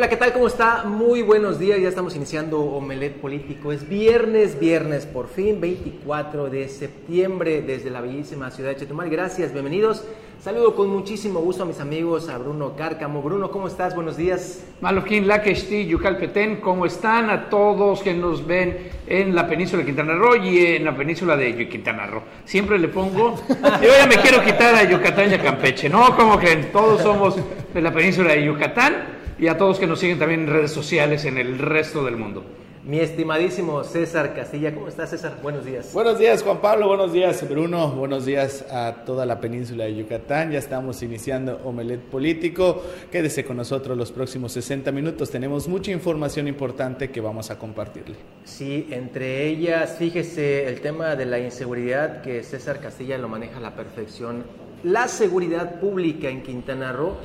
Hola, ¿qué tal? ¿Cómo está? Muy buenos días. Ya estamos iniciando Omelet Político. Es viernes, viernes por fin, 24 de septiembre, desde la bellísima ciudad de Chetumal. Gracias, bienvenidos. Saludo con muchísimo gusto a mis amigos, a Bruno Cárcamo. Bruno, ¿cómo estás? Buenos días. Maloquín, Laquesti, Yucalpetén, ¿cómo están? A todos que nos ven en la península de Quintana Roo y en la península de Quintana Roo. Siempre le pongo, yo ya me quiero quitar a Yucatán y a Campeche, ¿no? Como que todos somos de la península de Yucatán y a todos que nos siguen también en redes sociales en el resto del mundo. Mi estimadísimo César Castilla, ¿cómo estás César? Buenos días. Buenos días Juan Pablo, buenos días Bruno, buenos días a toda la península de Yucatán. Ya estamos iniciando Omelet Político. Quédese con nosotros los próximos 60 minutos. Tenemos mucha información importante que vamos a compartirle. Sí, entre ellas, fíjese el tema de la inseguridad que César Castilla lo maneja a la perfección. La seguridad pública en Quintana Roo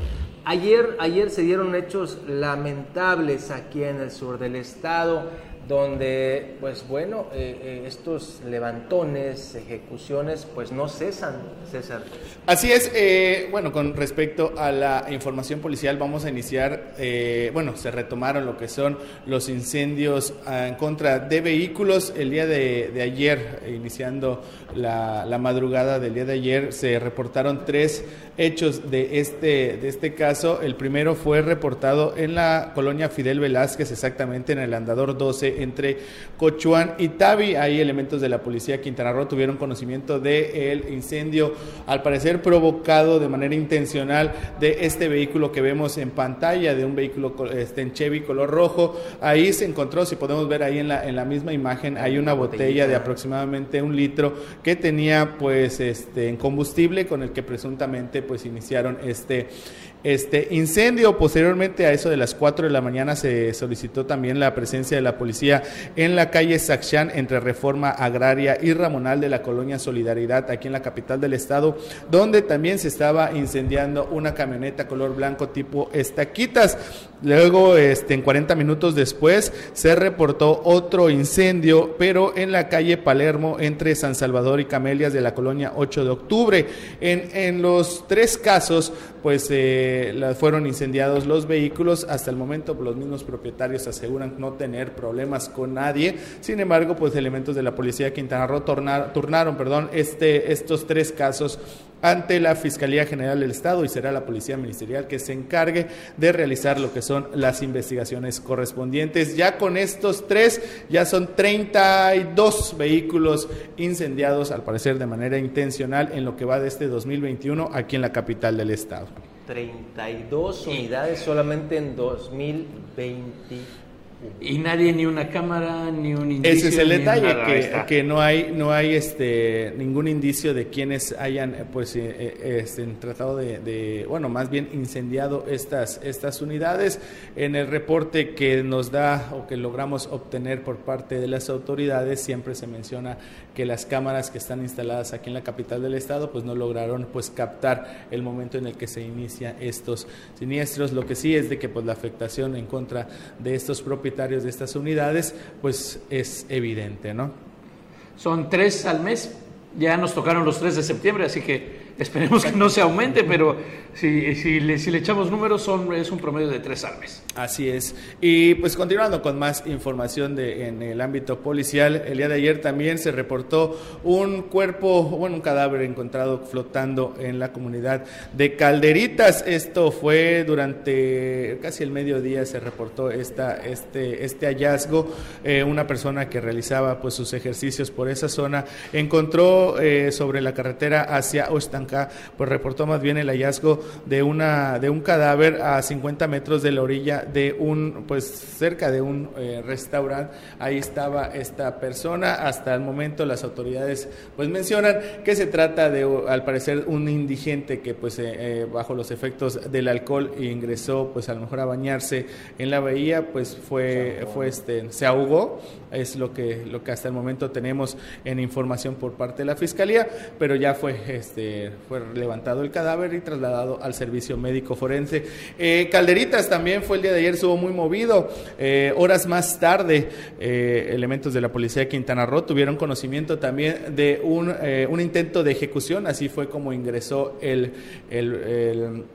Ayer, ayer se dieron hechos lamentables aquí en el sur del estado donde, pues bueno, eh, eh, estos levantones, ejecuciones, pues no cesan, César. Así es, eh, bueno, con respecto a la información policial, vamos a iniciar, bueno, se retomaron lo que son los incendios ah, en contra de vehículos. El día de, ayer, iniciando la, la, madrugada del día de ayer, se reportaron tres hechos de este, de este caso. El primero fue reportado en la colonia Fidel Velázquez, exactamente en el andador 12 entre Cochuán y Tavi. Ahí elementos de la policía Quintana Roo tuvieron conocimiento del incendio, al parecer provocado de manera intencional de este vehículo que vemos en pantalla, de un vehículo este, en Chevy color rojo. Ahí se encontró, si podemos ver ahí en la, en la misma imagen, hay una botella de aproximadamente un litro que tenía pues este en combustible con el que presuntamente pues iniciaron este este incendio. Posteriormente a eso de las 4 de la mañana se solicitó también la presencia de la policía en la calle Saxán entre Reforma Agraria y Ramonal de la colonia Solidaridad aquí en la capital del estado, donde también se estaba incendiando una camioneta color blanco tipo estaquitas. Luego, este, en 40 minutos después, se reportó otro incendio, pero en la calle Palermo entre San Salvador y Camelias de la colonia 8 de octubre. En, en los tres casos, pues eh, fueron incendiados los vehículos. Hasta el momento los mismos propietarios aseguran no tener problemas con nadie. Sin embargo, pues elementos de la policía de Quintana Roo turnaron perdón, este, estos tres casos ante la Fiscalía General del Estado y será la Policía Ministerial que se encargue de realizar lo que son las investigaciones correspondientes. Ya con estos tres, ya son 32 vehículos incendiados, al parecer de manera intencional, en lo que va de este 2021 aquí en la capital del Estado. 32 unidades solamente en 2020 y nadie, ni una cámara, ni un indicio. Ese es el detalle, que, que, no hay, no hay este, ningún indicio de quienes hayan pues, eh, eh, este, tratado de, bueno, más bien incendiado estas, estas unidades. En el reporte que nos da o que logramos obtener por parte de las autoridades, siempre se menciona que las cámaras que están instaladas aquí en la capital del estado, pues no lograron pues captar el momento en el que se inicia estos siniestros. Lo que sí es de que pues la afectación en contra de estos propietarios de estas unidades, pues es evidente, ¿no? Son tres al mes, ya nos tocaron los tres de septiembre, así que Esperemos que no se aumente, pero si, si, le, si le echamos números, son, es un promedio de tres al mes. Así es. Y pues continuando con más información de, en el ámbito policial, el día de ayer también se reportó un cuerpo, bueno, un cadáver encontrado flotando en la comunidad de Calderitas. Esto fue durante casi el mediodía, se reportó esta, este, este hallazgo. Eh, una persona que realizaba pues sus ejercicios por esa zona encontró eh, sobre la carretera hacia Ostan pues reportó más bien el hallazgo de una de un cadáver a 50 metros de la orilla de un pues cerca de un eh, restaurante. Ahí estaba esta persona. Hasta el momento las autoridades pues mencionan que se trata de al parecer un indigente que pues eh, eh, bajo los efectos del alcohol ingresó pues a lo mejor a bañarse en la bahía pues fue fue este se ahogó. Es lo que lo que hasta el momento tenemos en información por parte de la fiscalía pero ya fue este fue levantado el cadáver y trasladado al servicio médico forense. Eh, Calderitas también fue el día de ayer, estuvo muy movido. Eh, horas más tarde, elementos de la policía de Quintana Roo tuvieron conocimiento también de un, un intento de ejecución, así fue como ingresó el,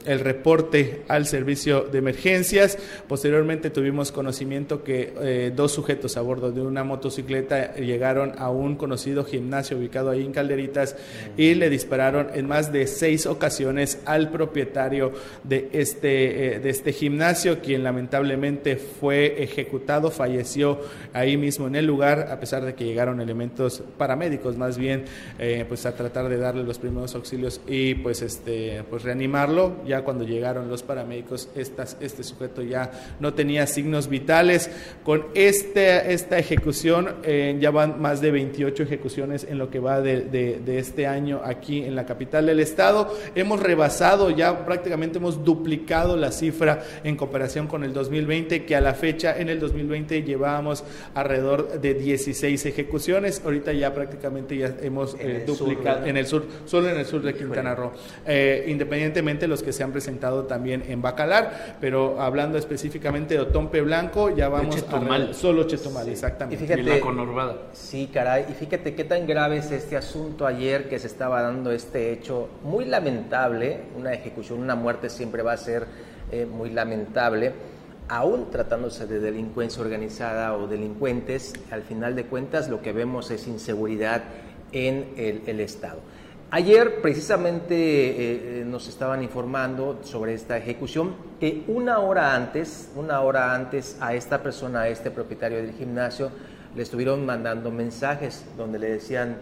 reporte al servicio de emergencias. Posteriormente tuvimos conocimiento que dos sujetos a bordo de una motocicleta llegaron a un conocido gimnasio ubicado ahí en Calderitas y le dispararon en más de seis ocasiones al propietario de este, eh, de este gimnasio, quien lamentablemente fue ejecutado, falleció ahí mismo en el lugar, a pesar de que llegaron elementos paramédicos más bien, eh, pues a tratar de darle los primeros auxilios y pues este pues reanimarlo. Ya cuando llegaron los paramédicos, este sujeto ya no tenía signos vitales. Con este, esta ejecución eh, ya van más de 28 ejecuciones en lo que va de, de este año aquí en la capital del estado. Hemos rebasado, ya prácticamente hemos duplicado la cifra en comparación con el 2020, que a la fecha en el 2020 llevábamos alrededor de 16 ejecuciones. Ahorita ya prácticamente ya hemos eh, duplicado en el sur, solo en el sur de Quintana Roo. Eh, independientemente los que se han presentado también en Bacalar, pero hablando específicamente de Otompe Blanco, ya vamos a solo Chetumal, exactamente. Y fíjate, la conurbada. Sí, caray, y fíjate qué tan grave es este asunto ayer que se estaba dando este hecho muy lamentable, una ejecución, una muerte siempre va a ser eh, muy lamentable, aún tratándose de delincuencia organizada o delincuentes, al final de cuentas lo que vemos es inseguridad en el, Estado. Ayer precisamente eh, eh, nos estaban informando sobre esta ejecución que una hora antes, una hora antes a esta persona, a este propietario del gimnasio, le estuvieron mandando mensajes donde le decían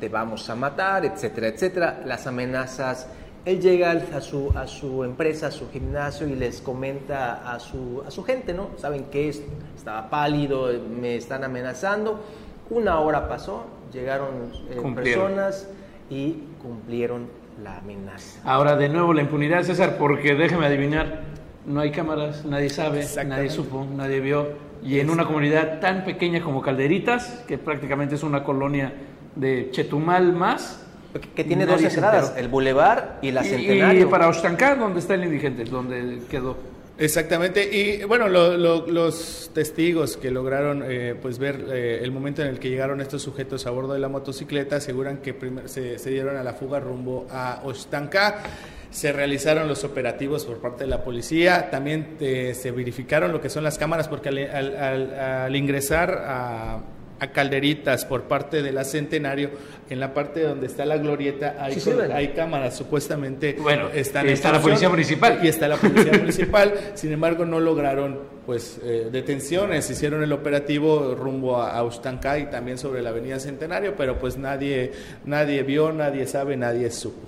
te vamos a matar, etcétera, etcétera. Las amenazas, él llega a su, a su empresa, a su gimnasio y les comenta a su, a su gente, ¿no? Saben que estaba pálido, me están amenazando. Una hora pasó, llegaron eh, personas y cumplieron la amenaza. Ahora de nuevo la impunidad, César, porque déjeme adivinar, no hay cámaras, nadie sabe, nadie supo, nadie vio. Y en una comunidad tan pequeña como Calderitas, que prácticamente es una colonia de Chetumal más. Que tiene dos entradas, el Boulevard y la Centenario. Y para Ostancá, donde está el indigente, donde quedó. Exactamente, y bueno, los testigos que lograron eh, pues ver eh, el momento en el que llegaron estos sujetos a bordo de la motocicleta aseguran que se, se, dieron a la fuga rumbo a Ostancá. Se realizaron los operativos por parte de la policía, también eh, se verificaron lo que son las cámaras, porque al ingresar a a Calderitas por parte de la Centenario, en la parte donde está la glorieta hay, hay cámaras, supuestamente bueno, están está la policía municipal. Y está la policía municipal, sin embargo no lograron pues eh, detenciones, hicieron el operativo rumbo a, a y también sobre la avenida Centenario, pero pues nadie, nadie vio, nadie sabe, nadie supo.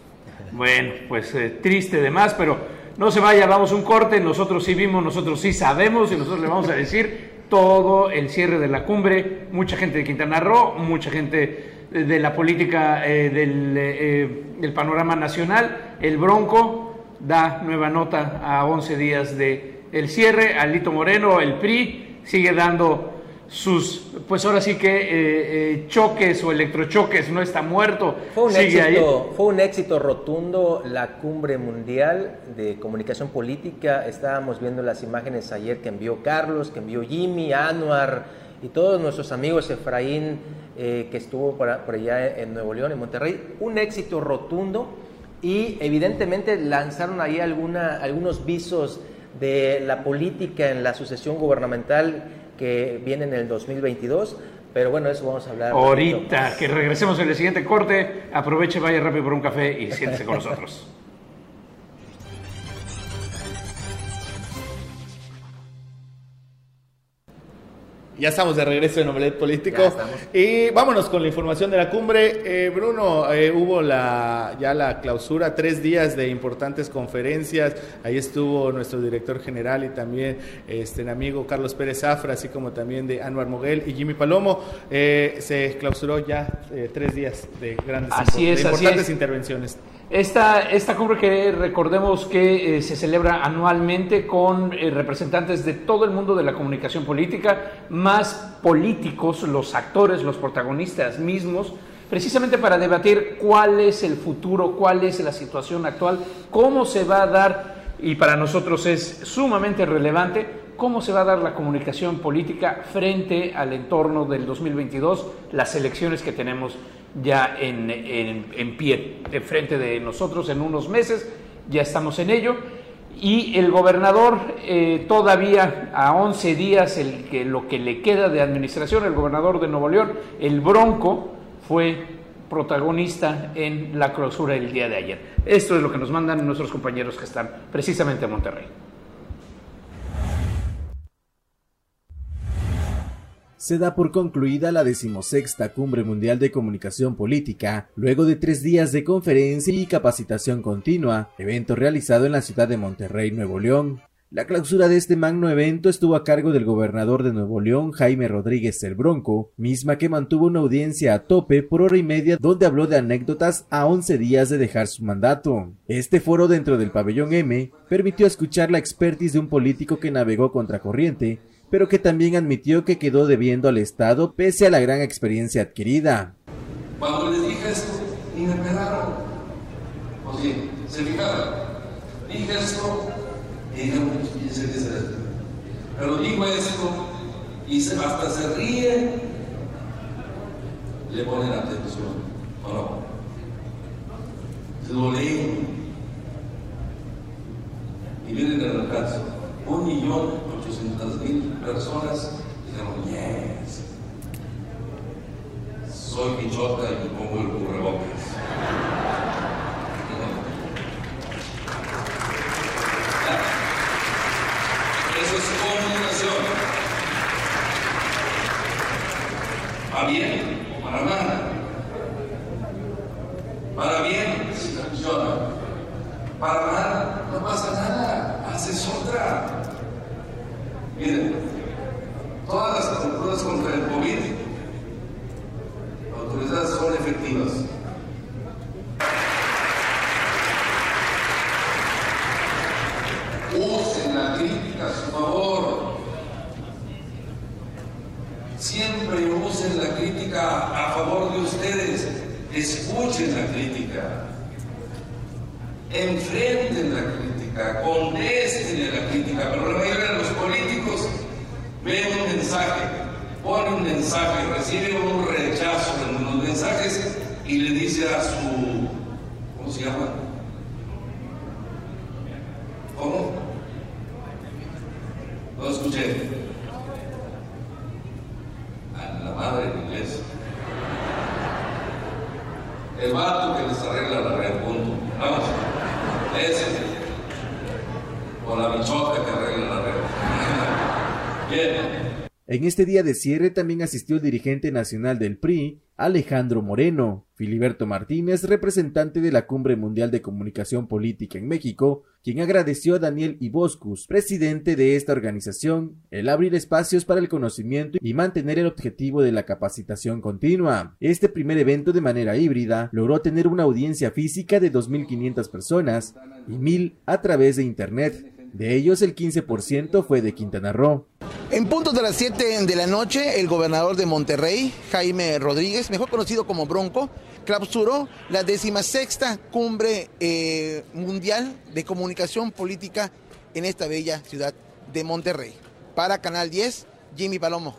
Bueno, pues eh, triste de más, pero no se vaya, vamos un corte, nosotros sí vimos, nosotros sí sabemos y nosotros le vamos a decir todo el cierre de la cumbre, mucha gente de Quintana Roo, mucha gente de la política eh, del, eh, del, panorama nacional. El Bronco da nueva nota a 11 días de el cierre. Alito Moreno, el PRI, sigue dando sus, pues ahora sí que eh, eh, choques o electrochoques, no está muerto. Fue un, éxito, fue un éxito rotundo la cumbre mundial de comunicación política. Estábamos viendo las imágenes ayer que envió Carlos, que envió Jimmy, Anuar y todos nuestros amigos, Efraín, eh, que estuvo por, allá en Nuevo León, en Monterrey. Un éxito rotundo y evidentemente lanzaron ahí alguna, algunos visos de la política en la sucesión gubernamental que viene en el 2022. Pero bueno, eso vamos a hablar. Ahorita, que regresemos en el siguiente corte, aproveche, vaya rápido por un café y siéntese con nosotros. Ya estamos de regreso en Omelet Político. Y vámonos con la información de la cumbre. Eh, Bruno, eh, hubo la, ya la clausura, tres días de importantes conferencias. Ahí estuvo nuestro director general y también este amigo Carlos Pérez Zafra, así como también de Anuar Moguel y Jimmy Palomo. Eh, se clausuró ya tres días de grandes importantes intervenciones. Esta, esta cumbre que recordemos que eh, se celebra anualmente con eh, representantes de todo el mundo de la comunicación política, más políticos, los actores, los protagonistas mismos, precisamente para debatir cuál es el futuro, cuál es la situación actual, cómo se va a dar, y para nosotros es sumamente relevante, cómo se va a dar la comunicación política frente al entorno del 2022, las elecciones que tenemos ya en, en, pie, de frente de nosotros en unos meses, ya estamos en ello. Y el gobernador, eh, todavía a 11 días, el que, lo que le queda de administración, el gobernador de Nuevo León, el Bronco, fue protagonista en la clausura del día de ayer. Esto es lo que nos mandan nuestros compañeros que están precisamente en Monterrey. Se da por concluida la decimosexta Cumbre Mundial de Comunicación Política, luego de tres días de conferencia y capacitación continua, evento realizado en la ciudad de Monterrey, Nuevo León. La clausura de este magno evento estuvo a cargo del gobernador de Nuevo León, Jaime Rodríguez el Bronco, misma que mantuvo una audiencia a tope por hora y media donde habló de anécdotas a 11 días de dejar su mandato. Este foro dentro del pabellón M permitió escuchar la expertise de un político que navegó contracorriente pero que también admitió que quedó debiendo al Estado pese a la gran experiencia adquirida. Cuando les dije esto, ni me pelaron. O sí, se fijaron. Dije esto y dijeron, se dice. Pero digo esto y hasta se ríen. Le ponen atención, ¿o no? Se lo leen. Y miren el caso. Un millón 800 mil personas dijeron, yes, soy pichota y me pongo el cubrebocas. Eso es comunicación. ¿Va bien o para nada? Para bien, si funciona. Para nada, no pasa nada. Haces otra. Miren, todas las aperturas contra el COVID autorizadas son efectivas. Usen la crítica a su favor. Siempre usen la crítica a favor de ustedes. Escuchen la crítica. Enfrenten la crítica. Contesten a la crítica. Pero la mayoría de los políticos ve un mensaje, pone un mensaje, recibe un rechazo en los mensajes y le dice a su, ¿cómo se llama? ¿Cómo? No escuché. A la madre en inglés. El vato que les arregla la red, punto. Vamos. Ese. En este día de cierre también asistió el dirigente nacional del PRI, Alejandro Moreno, Filiberto Martínez, representante de la Cumbre Mundial de Comunicación Política en México, quien agradeció a Daniel Iboscus, presidente de esta organización, el abrir espacios para el conocimiento y mantener el objetivo de la capacitación continua. Este primer evento de manera híbrida logró tener una audiencia física de 2.500 personas y 1.000 a través de Internet. De ellos, el 15% fue de Quintana Roo. En punto de las 7 de la noche, el gobernador de Monterrey, Jaime Rodríguez, mejor conocido como Bronco, clausuró la decimasexta cumbre eh, mundial de comunicación política en esta bella ciudad de Monterrey. Para Canal 10, Jimmy Palomo.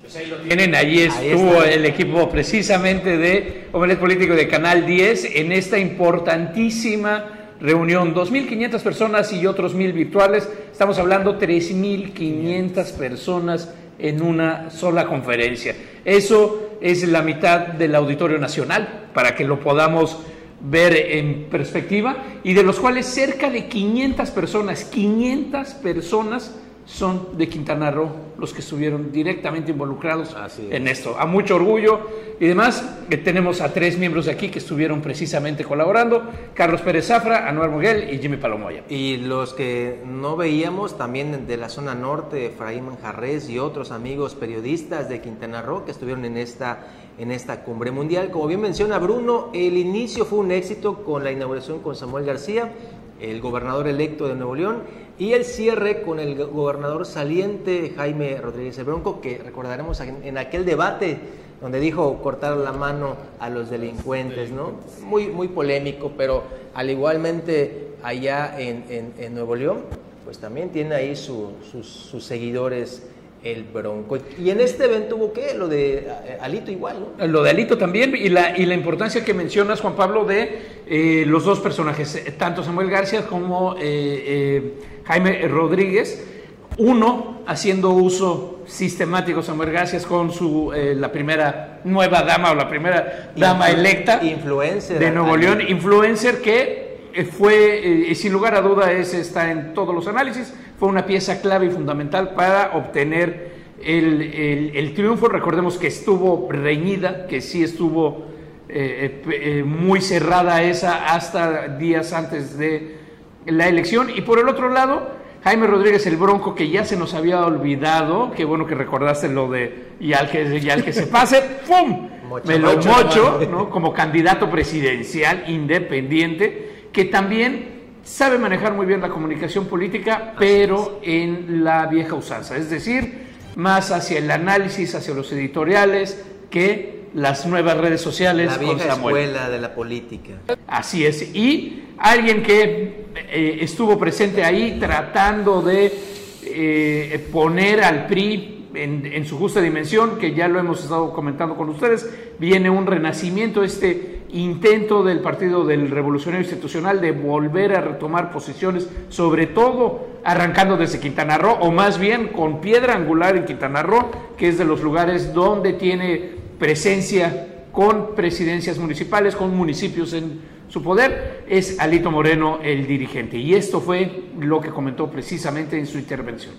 Pues ahí lo tienen, ahí estuvo el equipo precisamente de Hombres Político de Canal 10 en esta importantísima reunión, 2.500 personas y otros 1.000 virtuales. Estamos hablando 3.500 personas en una sola conferencia. Eso es la mitad del Auditorio Nacional, para que lo podamos ver en perspectiva, y de los cuales cerca de 500 personas, 500 personas son de Quintana Roo los que estuvieron directamente involucrados en esto. A mucho orgullo y demás, tenemos a tres miembros de aquí que estuvieron precisamente colaborando, Carlos Pérez Zafra, Anuar Muguel y Jimmy Palomoya. Y los que no veíamos también de la zona norte, Efraín Manjarres y otros amigos periodistas de Quintana Roo que estuvieron en esta, en esta cumbre mundial. Como bien menciona Bruno, el inicio fue un éxito con la inauguración con Samuel García, el gobernador electo de Nuevo León, y el cierre con el gobernador saliente Jaime Rodríguez el Bronco, que recordaremos en aquel debate donde dijo cortar la mano a los delincuentes, ¿no? Muy, muy polémico, pero al igualmente allá en, Nuevo León, pues también tiene ahí sus, seguidores el Bronco. Y en este evento hubo qué? Lo de eh, Alito igual, ¿no? Lo de Alito también y la, y la importancia que mencionas, Juan Pablo, de eh, los dos personajes, eh, tanto Samuel García como Jaime Rodríguez. Uno haciendo uso sistemático, Samuel García, con su, la primera nueva dama o la primera dama electa influencer, de Nuevo León, influencer que eh, fue, eh, sin lugar a duda, ese está en todos los análisis, fue una pieza clave y fundamental para obtener el, triunfo. Recordemos que estuvo reñida, que sí estuvo eh, muy cerrada esa hasta días antes de la elección. Y por el otro lado, Jaime Rodríguez el Bronco, que ya se nos había olvidado, qué bueno que recordaste lo de y al que, y al que se pase, ¡pum! Me lo mocho, ¿no? Como candidato presidencial independiente que también sabe manejar muy bien la comunicación política, pero en la vieja usanza, es decir, más hacia el análisis, hacia los editoriales, que las nuevas redes sociales. La vieja escuela de la política. Así es. Y alguien que eh, estuvo presente ahí tratando de eh, poner al PRI en, su justa dimensión, que ya lo hemos estado comentando con ustedes, viene un renacimiento, este intento del Partido del Revolucionario Institucional de volver a retomar posiciones, sobre todo arrancando desde Quintana Roo, o más bien con piedra angular en Quintana Roo, que es de los lugares donde tiene presencia con presidencias municipales, con municipios en su poder, es Alito Moreno el dirigente. Y esto fue lo que comentó precisamente en su intervención.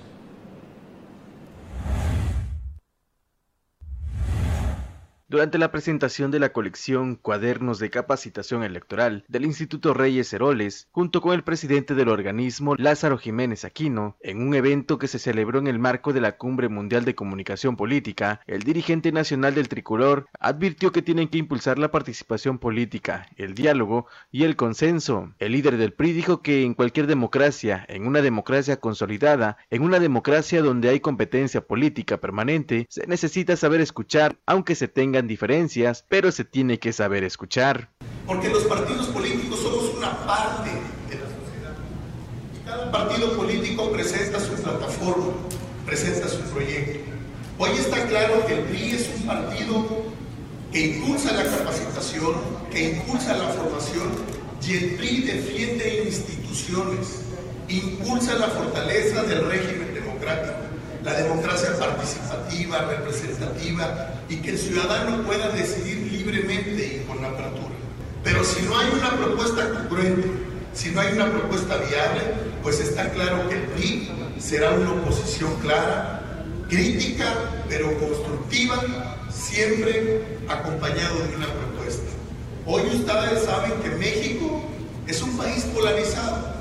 Durante la presentación de la colección Cuadernos de Capacitación Electoral del Instituto Reyes Heroles, junto con el presidente del organismo Lázaro Jiménez Aquino, en un evento que se celebró en el marco de la Cumbre Mundial de Comunicación Política, el dirigente nacional del Tricolor advirtió que tienen que impulsar la participación política, el diálogo y el consenso. El líder del PRI dijo que en cualquier democracia, en una democracia consolidada, en una democracia donde hay competencia política permanente, se necesita saber escuchar, aunque se tengan diferencias, pero se tiene que saber escuchar. Porque los partidos políticos somos una parte de la sociedad. Y cada partido político presenta su plataforma, presenta su proyecto. Hoy está claro que el PRI es un partido que impulsa la capacitación, que impulsa la formación y el PRI defiende instituciones, impulsa la fortaleza del régimen democrático la democracia participativa, representativa y que el ciudadano pueda decidir libremente y con apertura. Pero si no hay una propuesta congruente, si no hay una propuesta viable, pues está claro que el PRI será una oposición clara, crítica, pero constructiva, siempre acompañado de una propuesta. Hoy ustedes saben que México es un país polarizado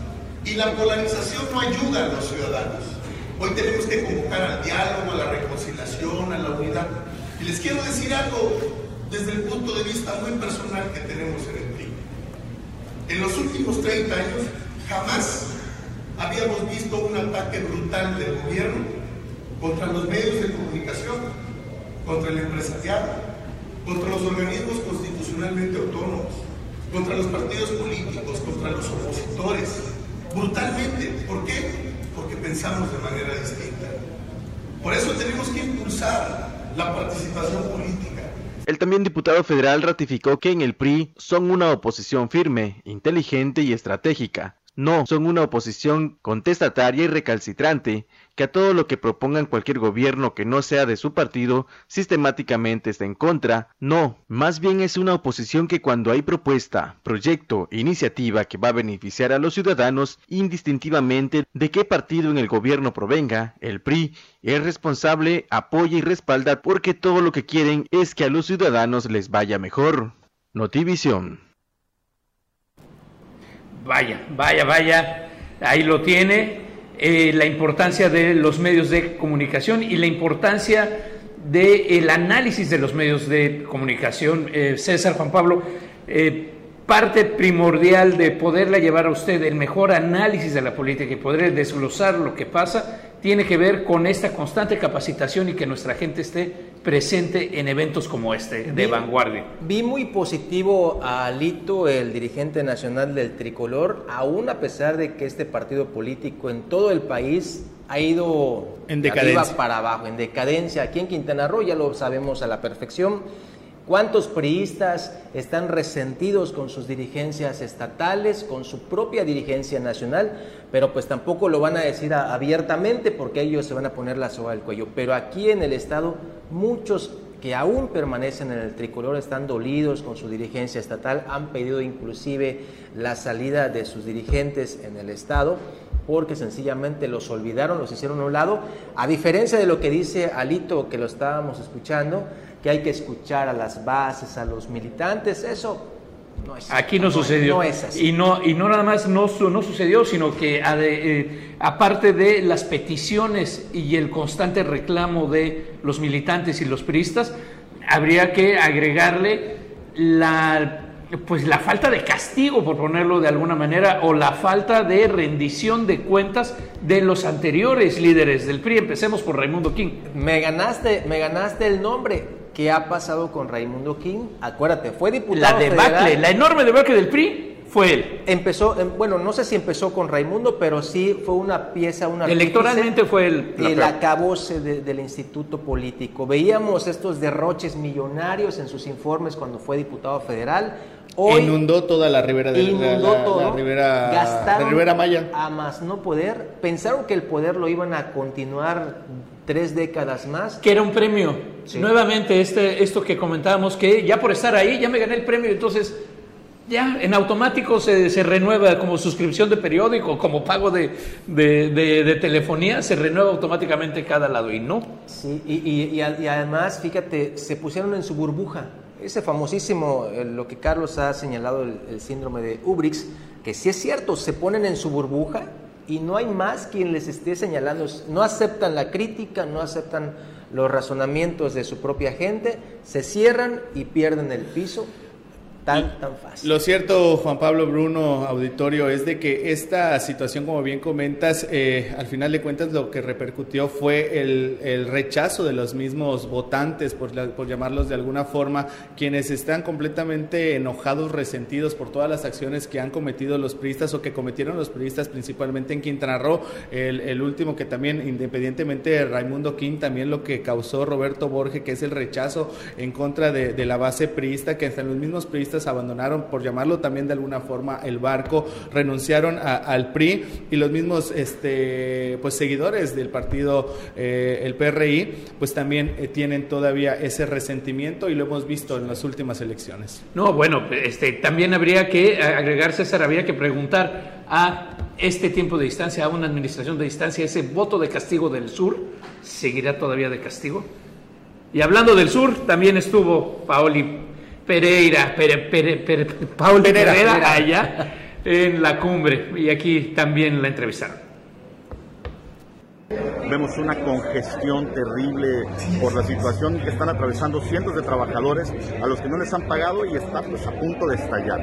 y la polarización no ayuda a los ciudadanos. Hoy tenemos que convocar al diálogo, a la reconciliación, a la unidad. Y les quiero decir algo desde el punto de vista muy personal que tenemos en el PRI. En los últimos 30 años jamás habíamos visto un ataque brutal del gobierno contra los medios de comunicación, contra el empresariado, contra los organismos constitucionalmente autónomos, contra los partidos políticos, contra los opositores, brutalmente. ¿Por qué? Pensamos de manera distinta. El también diputado federal ratificó que en el PRI son una oposición firme, inteligente y estratégica, no, son una oposición contestataria y recalcitrante, que a todo lo que propongan cualquier gobierno que no sea de su partido, sistemáticamente está en contra. No, más bien es una oposición que cuando hay propuesta, proyecto, iniciativa que va a beneficiar a los ciudadanos, indistintivamente de qué partido en el gobierno provenga, el PRI es responsable, apoya y respalda porque todo lo que quieren es que a los ciudadanos les vaya mejor. Notivisión. Vaya, vaya, vaya, ahí lo tiene, eh, la importancia de los medios de comunicación y la importancia del análisis de los medios de comunicación. Eh, César Juan Pablo, eh, parte primordial de poderla llevar a usted el mejor análisis de la política y poder desglosar lo que pasa, tiene que ver con esta constante capacitación y que nuestra gente esté presente en eventos como este de Vi- vanguardia. Vi muy positivo a Alito, el dirigente nacional del tricolor, aún a pesar de que este partido político en todo el país ha ido En de decadencia. arriba para abajo, en decadencia. Aquí en Quintana Roo ya lo sabemos a la perfección. ¿Cuántos priistas están resentidos con sus dirigencias estatales, con su propia dirigencia nacional? Pero pues tampoco lo van a decir abiertamente porque ellos se van a poner la soga al cuello. Pero aquí en el Estado, muchos que aún permanecen en el tricolor están dolidos con su dirigencia estatal, han pedido inclusive la salida de sus dirigentes en el Estado porque sencillamente los olvidaron, los hicieron a un lado, a diferencia de lo que dice Alito, que lo estábamos escuchando, que hay que escuchar a las bases, a los militantes, eso no es Aquí no sucedió. No es así. Y no, y no nada más no, no sucedió, sino que ade- eh, aparte de las peticiones y el constante reclamo de los militantes y los priistas, habría que agregarle la pues la falta de castigo, por ponerlo de alguna manera, o la falta de rendición de cuentas de los anteriores líderes del PRI. Empecemos por Raimundo King. Me ganaste, me ganaste el nombre. ¿Qué ha pasado con Raimundo King? Acuérdate, fue diputado La debacle, federal. la enorme debacle del PRI fue él. Empezó, em, bueno, no sé si empezó con Raimundo, pero sí fue una pieza, una Electoralmente fue el, la el acabose de- del instituto político. Veíamos estos derroches millonarios en sus informes cuando fue diputado federal. Hoy Inundó toda la ribera de la- inundó la, todo, la ribera, gastaron la ribera maya. a más no poder, pensaron que el poder lo iban a continuar tres décadas más. que era un premio. Sí. Nuevamente, este, esto que comentábamos, que ya por estar ahí, ya me gané el premio, entonces ya en automático se, se renueva como suscripción de periódico, como pago de, de- de- de telefonía, se renueva automáticamente cada lado y no. Sí, y, y- y y además, fíjate, se pusieron en su burbuja. Ese famosísimo, eh, lo que Carlos ha señalado, el, el síndrome de Ubrix, que sí es cierto, se ponen en su burbuja y no hay más quien les esté señalando. No aceptan la crítica, no aceptan los razonamientos de su propia gente, se cierran y pierden el piso tan, tan fácil. Lo cierto, Juan Pablo Bruno, auditorio, es de que esta situación, como bien comentas, eh, al final de cuentas lo que repercutió fue el, el rechazo de los mismos votantes, por, la- por llamarlos de alguna forma, quienes están completamente enojados, resentidos por todas las acciones que han cometido los priistas o que cometieron los priistas, principalmente en Quintana Roo. El, el último que también, independientemente de Raimundo King, también lo que causó Roberto Borge, que es el rechazo en contra de, de la base priista, que hasta los mismos priistas abandonaron, por llamarlo también de alguna forma, el barco, renunciaron al PRI y los mismos este, pues, seguidores del partido, eh, el PRI, pues también eh, tienen todavía ese resentimiento y lo hemos visto en las últimas elecciones. No, bueno, este, también habría que agregar, César, habría que preguntar a este tiempo de distancia, a una administración de distancia, ese voto de castigo del sur, ¿seguirá todavía de castigo? Y hablando del sur, también estuvo Paoli Pereira, Pere, Pere, Pere- Pereira, Pereira, Pereira. allá en la cumbre, y aquí también la entrevistaron. Vemos una congestión terrible por la situación que están atravesando cientos de trabajadores a los que no les han pagado y está pues, a punto de estallar.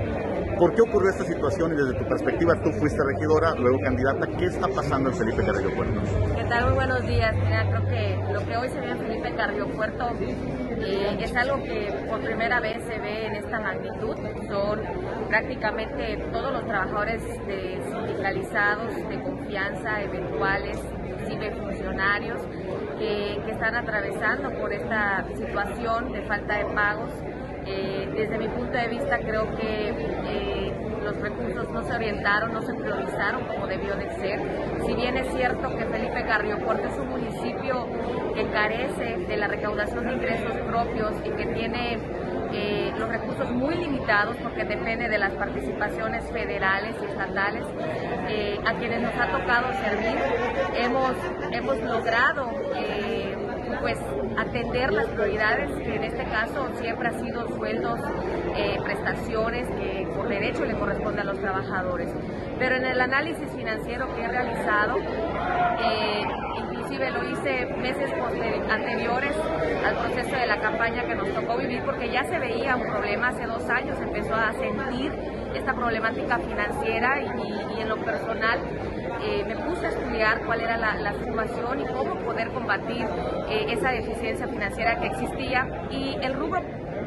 ¿Por qué ocurrió esta situación y desde tu perspectiva tú fuiste regidora, luego candidata? ¿Qué está pasando en Felipe Carrillo Puerto? ¿Qué tal? Muy buenos días. Mira, creo que lo que hoy se ve en Felipe Carrillo Puerto eh, es algo que por primera vez se ve en esta magnitud. Son prácticamente todos los trabajadores de sindicalizados de confianza, eventuales, inclusive funcionarios, que, están atravesando por esta situación de falta de pagos. Eh, desde mi punto de vista creo que eh, los recursos no se orientaron, no se priorizaron como debió de ser. Si bien es cierto que Felipe Carrillo Puerto es un municipio que carece de la recaudación de ingresos propios y que tiene eh, los recursos muy limitados porque depende de las participaciones federales y estatales, eh, a quienes nos ha tocado servir, hemos, hemos logrado eh, pues atender las prioridades que en este caso siempre ha sido sueldos, prestaciones que por derecho le corresponde a los trabajadores. Pero en el análisis financiero que he realizado, inclusive lo hice meses poster- anteriores al proceso de la campaña que nos tocó vivir porque ya se veía un problema hace dos años, empezó a sentir esta problemática financiera y, y- en lo personal eh, me puse a estudiar cuál era la, situación y cómo poder combatir eh, esa deficiencia financiera que existía. Y el rubro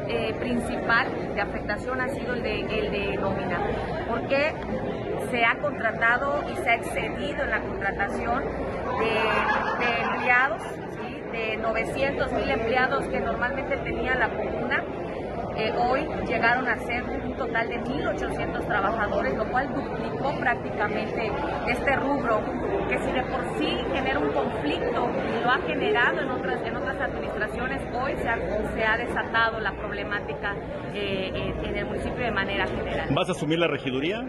eh, principal de afectación ha sido el de, el de nómina, porque se ha contratado y se ha excedido en la contratación de, empleados, de 900 mil empleados que normalmente tenía la comuna hoy llegaron a ser un total de 1.800 trabajadores, lo cual duplicó prácticamente este rubro, que si de por sí genera un conflicto y lo ha generado en otras, en otras administraciones, hoy se ha, se ha desatado la problemática eh, en el municipio de manera general. ¿Vas a asumir la regiduría?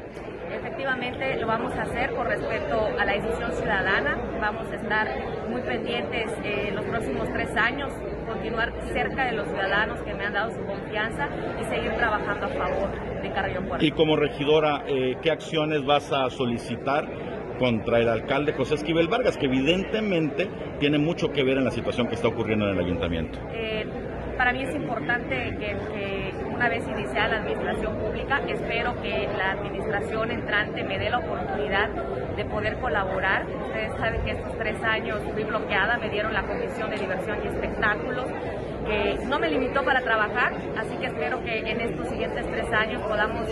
Efectivamente, lo vamos a hacer con respecto a la decisión ciudadana. Vamos a estar muy pendientes eh, los próximos tres años, continuar cerca de los ciudadanos que me han dado su confianza y seguir trabajando a favor de Carrillo Puerto. Y como regidora, eh, ¿qué acciones vas a solicitar? contra el alcalde José Esquivel Vargas, que evidentemente tiene mucho que ver en la situación que está ocurriendo en el ayuntamiento. Eh, para mí es importante que, una vez iniciada la administración pública, espero que la administración entrante me dé la oportunidad de poder colaborar. Ustedes saben que estos tres años fui bloqueada, me dieron la Comisión de Diversión y Espectáculos, que no me limitó para trabajar, así que espero que en estos siguientes tres años podamos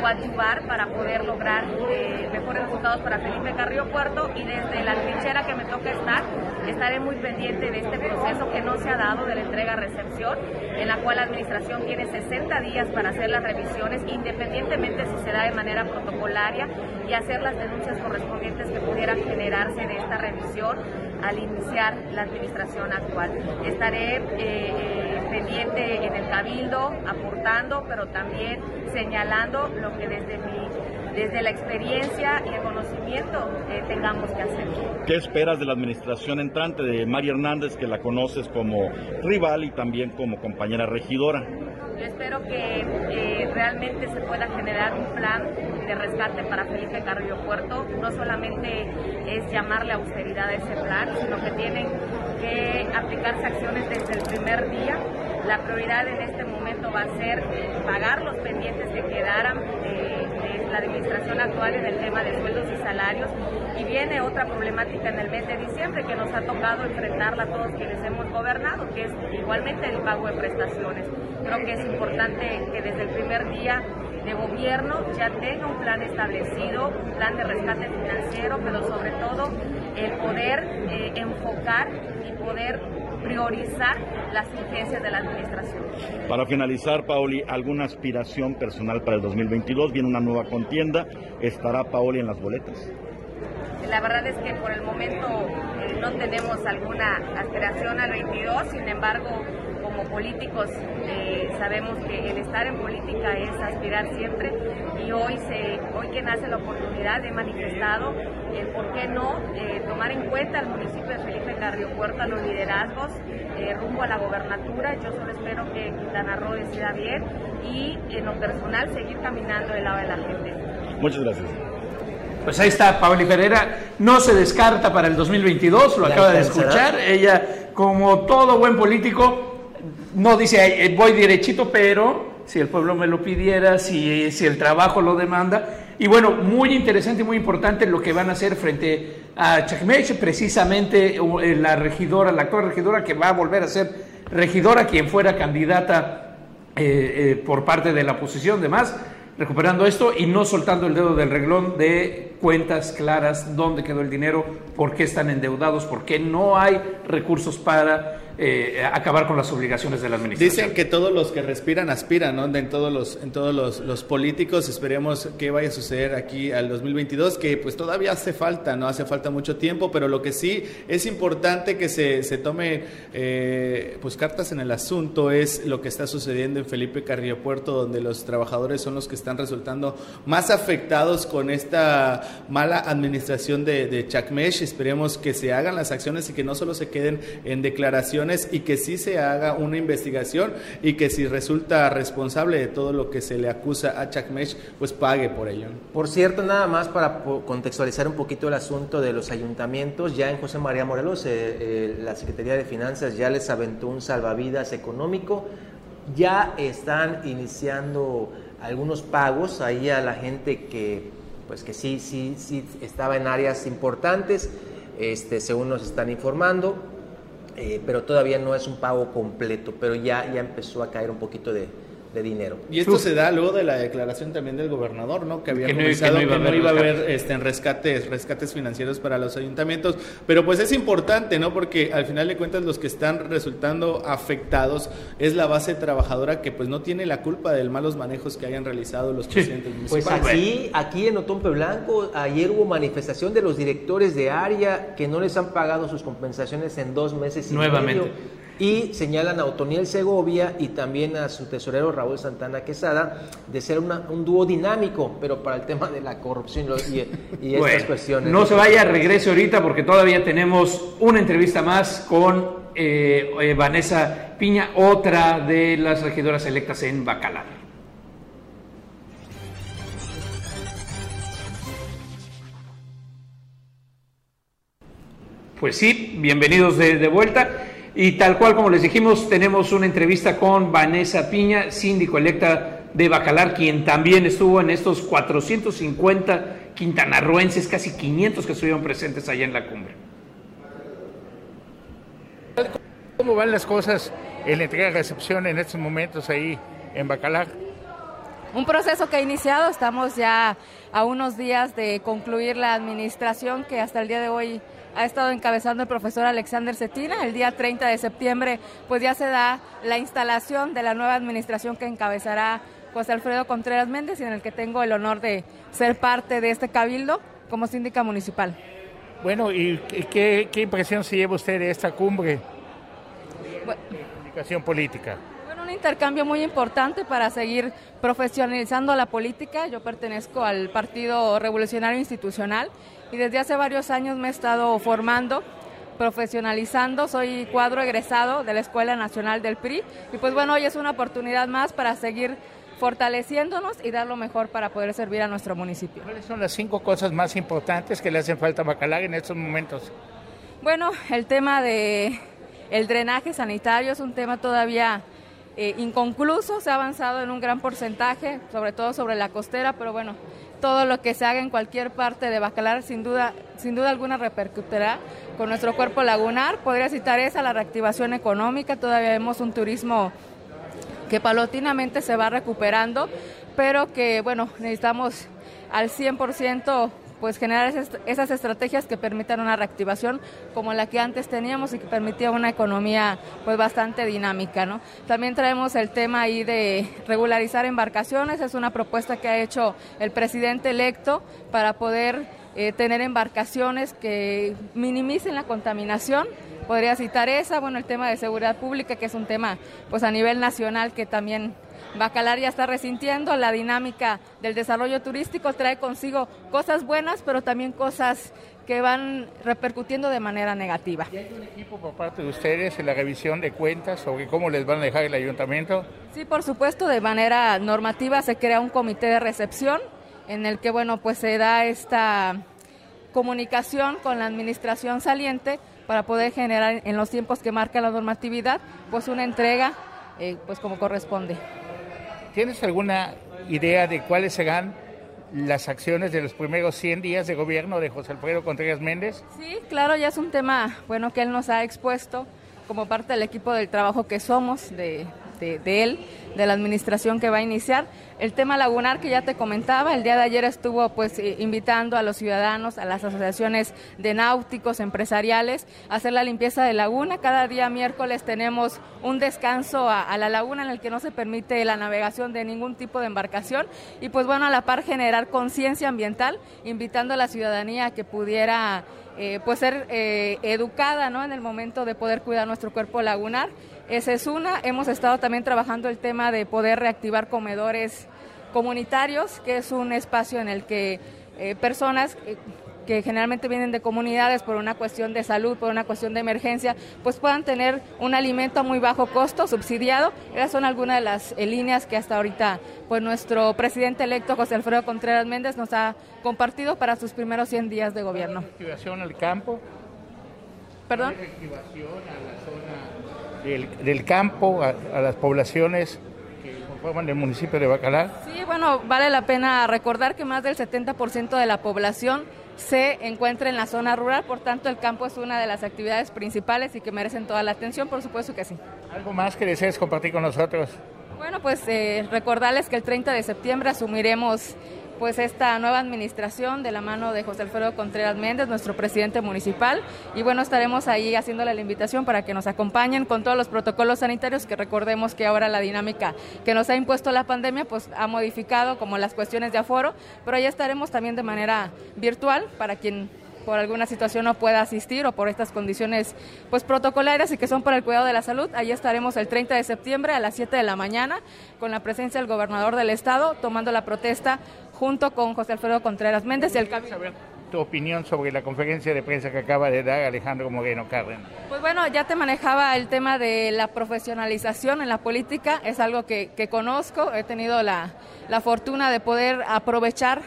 coadyuvar para poder lograr eh, mejores resultados para Felipe Carrillo Puerto y desde la trinchera que me toca estar, estaré muy pendiente de este proceso que no se ha dado de la entrega-recepción, en la cual la Administración tiene 60 días para hacer las revisiones, independientemente si se da de manera protocolaria y hacer las denuncias correspondientes que pudieran generarse de esta revisión al iniciar la administración actual. Estaré eh, eh, pendiente en el cabildo, aportando, pero también señalando lo que desde mi desde la experiencia y el conocimiento eh, tengamos que hacer. ¿Qué esperas de la administración entrante de María Hernández, que la conoces como rival y también como compañera regidora? Yo espero que eh, realmente se pueda generar un plan de rescate para Felipe Carrillo Puerto. No solamente es llamarle austeridad a ese plan, sino que tienen que aplicarse acciones desde el primer día. La prioridad en este momento va a ser pagar los pendientes que quedaran. Administración actual en el tema de sueldos y salarios y viene otra problemática en el mes de diciembre que nos ha tocado enfrentarla a todos quienes hemos gobernado, que es igualmente el pago de prestaciones. Creo que es importante que desde el primer día de gobierno ya tenga un plan establecido, un plan de rescate financiero, pero sobre todo el poder eh, enfocar y poder priorizar las urgencias de la administración. Para finalizar, Paoli, ¿alguna aspiración personal para el 2022? Viene una nueva contienda. ¿Estará Paoli en las boletas? La verdad es que por el momento eh, no tenemos alguna aspiración al 22, sin embargo, como políticos eh, sabemos que el estar en política es aspirar siempre y hoy, se, hoy que nace la oportunidad he manifestado el por qué no eh, tomar en cuenta al municipio de Felipe Carrillo Puerto, a los liderazgos eh, rumbo a la gobernatura. Yo solo espero que Quintana Roo decida bien y en lo personal seguir caminando del lado de la gente. Muchas gracias. Pues ahí está Pauli Pereira, no se descarta para el 2022, lo acaba de escuchar. Ella, como todo buen político, no dice eh, voy derechito, pero si el pueblo me lo pidiera, si, si el trabajo lo demanda. Y bueno, muy interesante y muy importante lo que van a hacer frente a Chacmech, precisamente eh, la regidora, la actual regidora que va a volver a ser regidora, quien fuera candidata eh, por parte de la oposición, demás, recuperando esto y no soltando el dedo del reglón de cuentas claras, dónde quedó el dinero, por qué están endeudados, por qué no hay recursos para eh, acabar con las obligaciones de la administración. Dicen que todos los que respiran aspiran, ¿no? En todos los, en todos los, los, políticos. Esperemos que vaya a suceder aquí al 2022, que pues todavía hace falta, ¿no? Hace falta mucho tiempo, pero lo que sí es importante que se, se tome eh, pues cartas en el asunto es lo que está sucediendo en Felipe Carrillo Puerto, donde los trabajadores son los que están resultando más afectados con esta mala administración de, de Chacmesh. Esperemos que se hagan las acciones y que no solo se queden en declaraciones y que sí se haga una investigación y que si resulta responsable de todo lo que se le acusa a Chakmesh, pues pague por ello. Por cierto, nada más para contextualizar un poquito el asunto de los ayuntamientos, ya en José María Morelos, eh, eh, la Secretaría de Finanzas ya les aventó un salvavidas económico, ya están iniciando algunos pagos ahí a la gente que pues que sí, sí, sí estaba en áreas importantes, este, según nos están informando, eh, pero todavía no es un pago completo, pero ya, ya empezó a caer un poquito de, de dinero. Y esto se da luego de la declaración también del gobernador, ¿no? Que había que comenzado que no iba, a haber, este, rescates, rescates financieros para los ayuntamientos. Pero pues es importante, ¿no? Porque al final de cuentas los que están resultando afectados es la base trabajadora que pues no tiene la culpa de malos manejos que hayan realizado los presidentes pues municipales. Pues aquí, aquí en Otompe Blanco, ayer hubo manifestación de los directores de área que no les han pagado sus compensaciones en dos meses y Nuevamente. Medio y señalan a Otoniel Segovia y también a su tesorero Raúl Santana Quesada de ser un dúo dinámico, pero para el tema de la corrupción y, estas cuestiones. No se vaya, regrese ahorita porque todavía tenemos una entrevista más con eh, eh, Vanessa Piña, otra de las regidoras electas en Bacalar. Pues sí, bienvenidos de vuelta. Y tal cual como les dijimos, tenemos una entrevista con Vanessa Piña, síndico electa de Bacalar, quien también estuvo en estos 450 quintanarroenses, casi 500 que estuvieron presentes allá en la cumbre. ¿Cómo van las cosas en la entrega de recepción en estos momentos ahí en Bacalar? Un proceso que ha iniciado, estamos ya a unos días de concluir la administración que hasta el día de hoy ha estado encabezando el profesor Alexander Cetina. El día 30 de septiembre pues ya se da la instalación de la nueva administración que encabezará José Alfredo Contreras Méndez y en el que tengo el honor de ser parte de este cabildo como síndica municipal. Bueno, ¿y qué, impresión se lleva usted de esta cumbre de comunicación política? Bueno, un intercambio muy importante para seguir profesionalizando la política. Yo pertenezco al Partido Revolucionario Institucional y desde hace varios años me he estado formando profesionalizando, soy cuadro egresado de la Escuela Nacional del PRI y pues bueno, hoy es una oportunidad más para seguir fortaleciéndonos y dar lo mejor para poder servir a nuestro municipio. ¿Cuáles son las cinco cosas más importantes que le hacen falta a Bacalar en estos momentos? Bueno, el tema de el drenaje sanitario es un tema todavía eh, inconcluso, se ha avanzado en un gran porcentaje, sobre todo sobre la costera, pero bueno, todo lo que se haga en cualquier parte de Bacalar sin duda, sin duda alguna repercutirá con nuestro cuerpo lagunar. Podría citar esa, la reactivación económica, todavía vemos un turismo que palotinamente se va recuperando, pero que bueno, necesitamos al 100% pues generar esas, estrategias que permitan una reactivación como la que antes teníamos y que permitía una economía pues bastante dinámica, ¿no? También traemos el tema ahí de regularizar embarcaciones, es una propuesta que ha hecho el presidente electo para poder eh, tener embarcaciones que minimicen la contaminación. Podría citar esa, bueno, el tema de seguridad pública, que es un tema pues a nivel nacional que también Bacalar ya está resintiendo, la dinámica del desarrollo turístico trae consigo cosas buenas, pero también cosas que van repercutiendo de manera negativa. ¿Y hay un equipo por parte de ustedes en la revisión de cuentas sobre cómo les van a dejar el ayuntamiento? Sí, por supuesto, de manera normativa se crea un comité de recepción en el que, bueno, pues se da esta comunicación con la administración saliente para poder generar en los tiempos que marca la normatividad, pues una entrega, eh, pues como corresponde. ¿Tienes alguna idea de cuáles serán las acciones de los primeros 100 días de gobierno de José Alfredo Contreras Méndez? Sí, claro, ya es un tema bueno que él nos ha expuesto como parte del equipo del trabajo que somos, de, de, él, de la administración que va a iniciar. El tema lagunar que ya te comentaba, el día de ayer estuvo pues invitando a los ciudadanos, a las asociaciones de náuticos, empresariales, a hacer la limpieza de laguna. Cada día miércoles tenemos un descanso a, la laguna en el que no se permite la navegación de ningún tipo de embarcación y pues bueno, a la par generar conciencia ambiental, invitando a la ciudadanía a que pudiera eh, pues ser eh, educada ¿no? en el momento de poder cuidar nuestro cuerpo lagunar. Esa es una. Hemos estado también trabajando el tema de poder reactivar comedores comunitarios, que es un espacio en el que eh, personas eh, que generalmente vienen de comunidades por una cuestión de salud, por una cuestión de emergencia, pues puedan tener un alimento a muy bajo costo, subsidiado. Esas son algunas de las eh, líneas que hasta ahorita pues nuestro presidente electo José Alfredo Contreras Méndez nos ha compartido para sus primeros 100 días de gobierno. ¿Reactivación al campo? ¿Perdón? ¿Reactivación a la zona del, campo, a, las poblaciones que en el municipio de Bacalar. Sí, bueno, vale la pena recordar que más del 70% de la población se encuentra en la zona rural, por tanto el campo es una de las actividades principales y que merecen toda la atención, por supuesto que sí. ¿Algo más que desees compartir con nosotros? Bueno, pues eh, recordarles que el 30 de septiembre asumiremos pues esta nueva administración de la mano de José Alfredo Contreras Méndez, nuestro presidente municipal, y bueno, estaremos ahí haciéndole la invitación para que nos acompañen con todos los protocolos sanitarios, que recordemos que ahora la dinámica que nos ha impuesto la pandemia, pues ha modificado como las cuestiones de aforo, pero ahí estaremos también de manera virtual para quien por alguna situación no pueda asistir o por estas condiciones pues protocolarias y que son para el cuidado de la salud. Allí estaremos el 30 de septiembre a las 7 de la mañana con la presencia del gobernador del estado tomando la protesta junto con José Alfredo Contreras Méndez y el saber tu opinión sobre la conferencia de prensa que acaba de dar Alejandro Moreno Cárdenas. Pues bueno, ya te manejaba el tema de la profesionalización en la política, es algo que, conozco, he tenido la, la fortuna de poder aprovechar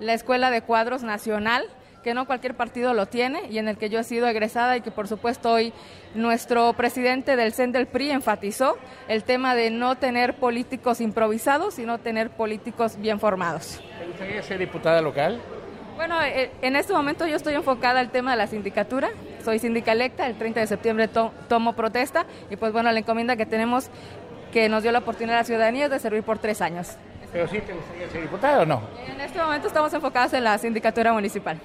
la Escuela de Cuadros Nacional, que no cualquier partido lo tiene y en el que yo he sido egresada y que por supuesto hoy nuestro presidente del CEN del PRI enfatizó el tema de no tener políticos improvisados, sino tener políticos bien formados. ¿Te gustaría ser diputada local? Bueno, eh, en este momento yo estoy enfocada al tema de la sindicatura, soy sindicalecta, el 30 de septiembre tomo protesta y pues bueno, la encomienda que tenemos que nos dio la oportunidad a la ciudadanía es de servir por tres años. ¿Pero sí te gustaría ser diputada o no? En este momento estamos enfocados en la sindicatura municipal.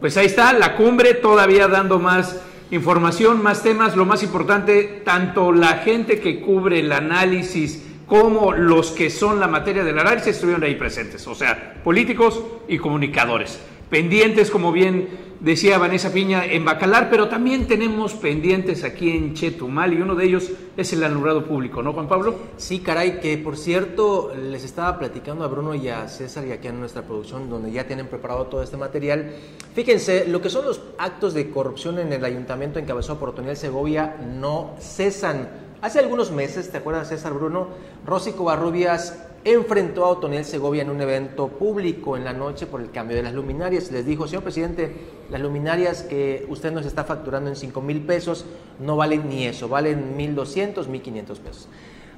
Pues ahí está, la cumbre todavía dando más información, más temas. Lo más importante, tanto la gente que cubre el análisis como los que son la materia del análisis estuvieron ahí presentes, o sea, políticos y comunicadores. Pendientes, como bien decía Vanessa Piña, en Bacalar, pero también tenemos pendientes aquí en Chetumal y uno de ellos es el alumbrado público, ¿no, Juan Pablo? Sí, caray, que por cierto, les estaba platicando a Bruno y a César y aquí en nuestra producción, donde ya tienen preparado todo este material. Fíjense, lo que son los actos de corrupción en el ayuntamiento encabezado por Otoniel Segovia no cesan Hace algunos meses, ¿te acuerdas César Bruno? Rosy Covarrubias enfrentó a Otoniel Segovia en un evento público en la noche por el cambio de las luminarias. Les dijo, señor presidente, las luminarias que usted nos está facturando en 5 mil pesos no valen ni eso, valen 1.200, 1.500 pesos.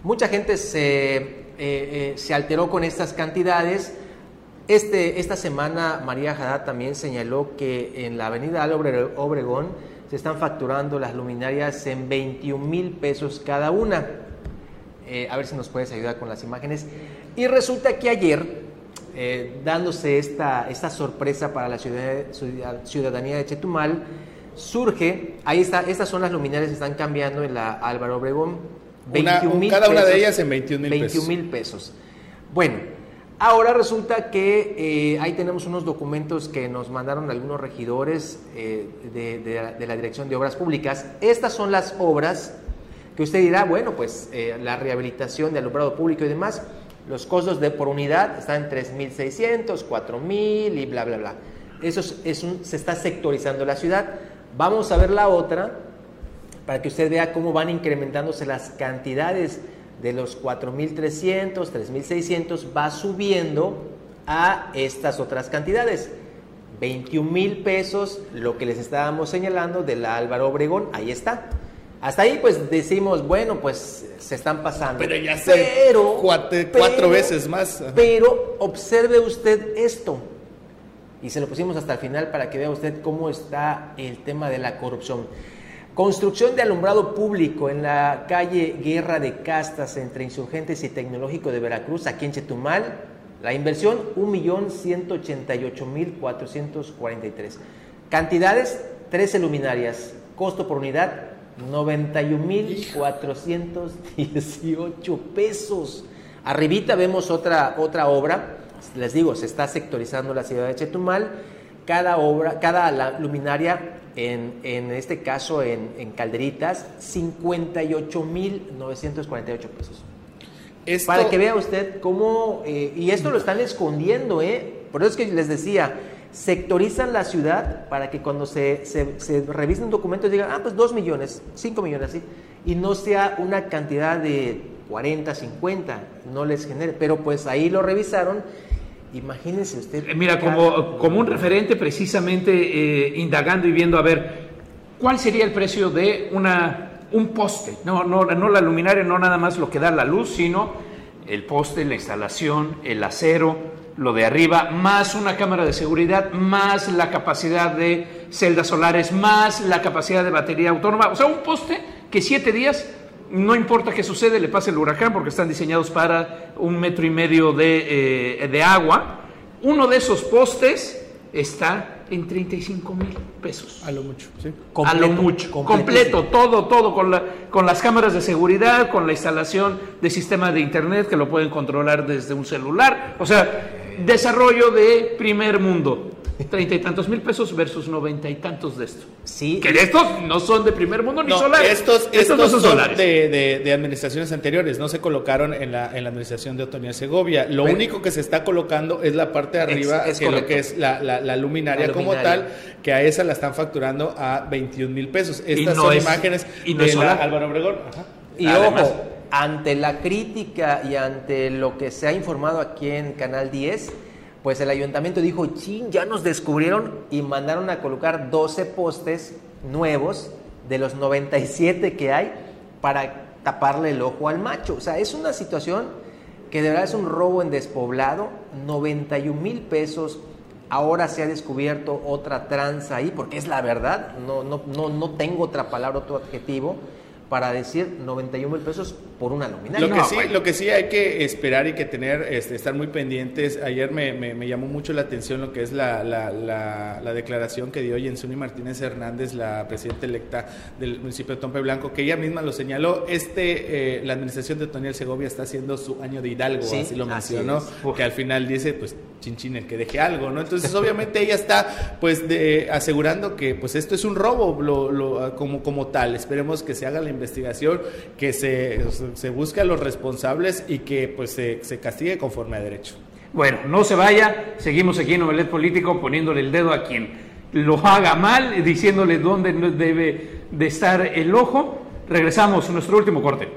Mucha gente se, eh, eh, se alteró con estas cantidades. Este, esta semana María Haddad también señaló que en la avenida Obregón se están facturando las luminarias en 21 mil pesos cada una. Eh, a ver si nos puedes ayudar con las imágenes. Y resulta que ayer, eh, dándose esta, esta sorpresa para la ciudadanía de Chetumal, surge, ahí está, estas son las luminarias que están cambiando en la Álvaro Obregón. cada una de ellas en 21 mil pesos. mil pesos. Bueno, Ahora resulta que eh, ahí tenemos unos documentos que nos mandaron algunos regidores eh, de, la, Dirección de Obras Públicas. Estas son las obras que usted dirá, bueno, pues eh, la rehabilitación de alumbrado público y demás, los costos de por unidad están en 3.600, 4.000 y bla, bla, bla. Eso es, se está sectorizando la ciudad. Vamos a ver la otra para que usted vea cómo van incrementándose las cantidades de los 4.300, 3.600 va subiendo a estas otras cantidades. 21 mil pesos, lo que les estábamos señalando de la Álvaro Obregón, ahí está. Hasta ahí pues decimos, bueno, pues se están pasando. Pero ya sé, pero, cuatro, veces más. Pero observe usted esto. Y se lo pusimos hasta el final para que vea usted cómo está el tema de la corrupción. Construcción de alumbrado público en la calle Guerra de Castas entre Insurgentes y Tecnológico de Veracruz, aquí en Chetumal. La inversión, 1.188.443. Cantidades, 13 luminarias. Costo por unidad, 91.418 pesos. Arribita vemos otra, otra obra. Les digo, se está sectorizando la ciudad de Chetumal. Cada obra, cada luminaria en, este caso en, Calderitas, 58.948 pesos. Para que vea usted cómo, eh, y esto lo están escondiendo, ¿eh? Por eso es que les decía, sectorizan la ciudad para que cuando se, se, revisen documentos digan, ah, pues 2 millones, 5 millones, así, y no sea una cantidad de 40, 50, no les genere, pero pues ahí lo revisaron Imagínense usted. Eh, mira, como, como un referente precisamente eh, indagando y viendo a ver cuál sería el precio de una un poste, no, no, no la luminaria, no nada más lo que da la luz, sino el poste, la instalación, el acero, lo de arriba, más una cámara de seguridad, más la capacidad de celdas solares, más la capacidad de batería autónoma. O sea, un poste que siete días, no importa qué sucede, le pase el huracán porque están diseñados para un metro y medio de, eh, de agua. Uno de esos postes está en 35 mil pesos. A lo mucho, sí. a lo mucho. Completo, todo, todo, con, la, con las cámaras de seguridad, con la instalación de sistema de internet que lo pueden controlar desde un celular. O sea, desarrollo de primer mundo. Treinta y tantos mil pesos versus noventa y tantos de esto. Sí. Que de estos no son de primer mundo ni solares. Estos, estos, no son, solares. De, de, administraciones anteriores, no se colocaron en la, en la administración de Otonia Segovia. Lo único que se está colocando es la parte de arriba, que, lo que es la, la, luminaria, como tal, que a esa la están facturando a 21 mil pesos. Estas son imágenes y no de Álvaro Obregón. Y ojo, ante la crítica y ante lo que se ha informado aquí en Canal 10, pues el ayuntamiento dijo, ching, ya nos descubrieron y mandaron a colocar 12 postes nuevos de los 97 que hay para taparle el ojo al macho. O sea, es una situación que de verdad es un robo en despoblado, 91 mil pesos. Ahora se ha descubierto otra tranza ahí, porque es la verdad, no, no, no, no tengo otra palabra, otro adjetivo para decir 91 mil pesos por una luminaria. Lo que, sí, lo que sí hay que esperar y que tener, este, estar muy pendientes. Ayer me, me, llamó mucho la atención lo que es la, la, la, declaración que dio Jensuni Martínez Hernández, la presidenta electa del municipio de Tompe Blanco, que ella misma lo señaló. Este, eh, la administración de Toniel Segovia está haciendo su año de Hidalgo, así lo mencionó, que al final dice, pues, chinchín el que deje algo, ¿no? Entonces, obviamente ella está, pues, de, asegurando que, pues, esto es un robo lo, como, como tal. Esperemos que se haga la investigación investigación, que se, se busque a los responsables y que pues se, se castigue conforme a derecho. Bueno, no se vaya, seguimos aquí en Omelet Político poniéndole el dedo a quien lo haga mal, diciéndole dónde debe de estar el ojo. Regresamos a nuestro último corte.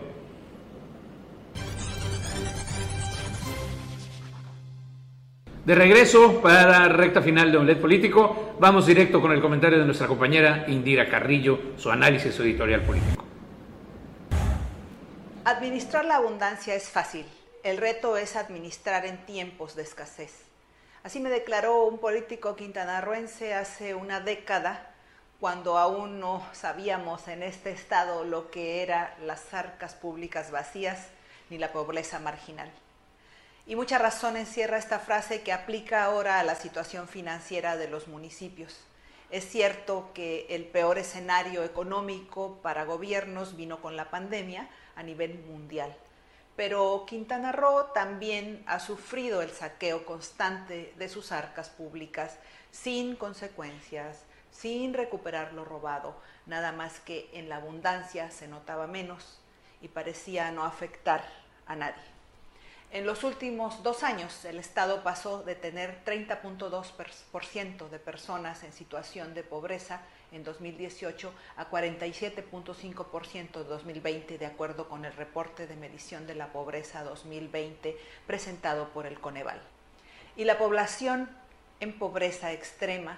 De regreso para recta final de Omelet Político, vamos directo con el comentario de nuestra compañera Indira Carrillo, su análisis editorial político. Administrar la abundancia es fácil, el reto es administrar en tiempos de escasez. Así me declaró un político quintanarroense hace una década, cuando aún no sabíamos en este estado lo que eran las arcas públicas vacías ni la pobreza marginal. Y mucha razón encierra esta frase que aplica ahora a la situación financiera de los municipios. Es cierto que el peor escenario económico para gobiernos vino con la pandemia, a nivel mundial. Pero Quintana Roo también ha sufrido el saqueo constante de sus arcas públicas sin consecuencias, sin recuperar lo robado, nada más que en la abundancia se notaba menos y parecía no afectar a nadie. En los últimos dos años, el Estado pasó de tener 30.2% de personas en situación de pobreza en 2018 a 47.5% en 2020, de acuerdo con el reporte de medición de la pobreza 2020 presentado por el Coneval. Y la población en pobreza extrema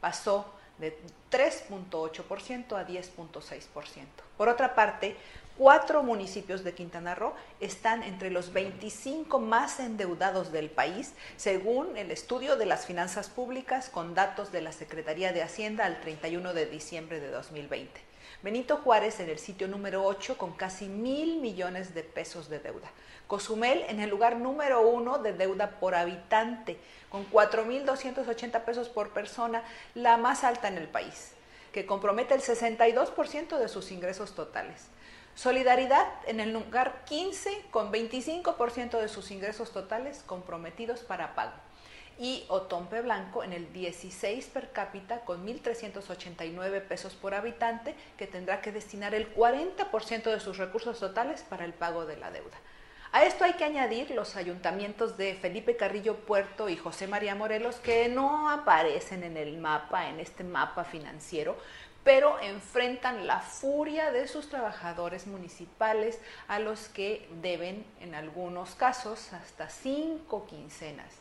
pasó de 3.8% a 10.6%. Por otra parte, cuatro municipios de Quintana Roo están entre los 25 más endeudados del país, según el estudio de las finanzas públicas con datos de la Secretaría de Hacienda al 31 de diciembre de 2020. Benito Juárez en el sitio número 8 con casi mil millones de pesos de deuda. Cozumel en el lugar número uno de deuda por habitante, con 4.280 pesos por persona, la más alta en el país, que compromete el 62% de sus ingresos totales. Solidaridad en el lugar 15 con 25% de sus ingresos totales comprometidos para pago. Y Otompe Blanco en el 16 per cápita con 1.389 pesos por habitante que tendrá que destinar el 40% de sus recursos totales para el pago de la deuda. A esto hay que añadir los ayuntamientos de Felipe Carrillo Puerto y José María Morelos que no aparecen en el mapa, en este mapa financiero, pero enfrentan la furia de sus trabajadores municipales a los que deben, en algunos casos, hasta cinco quincenas,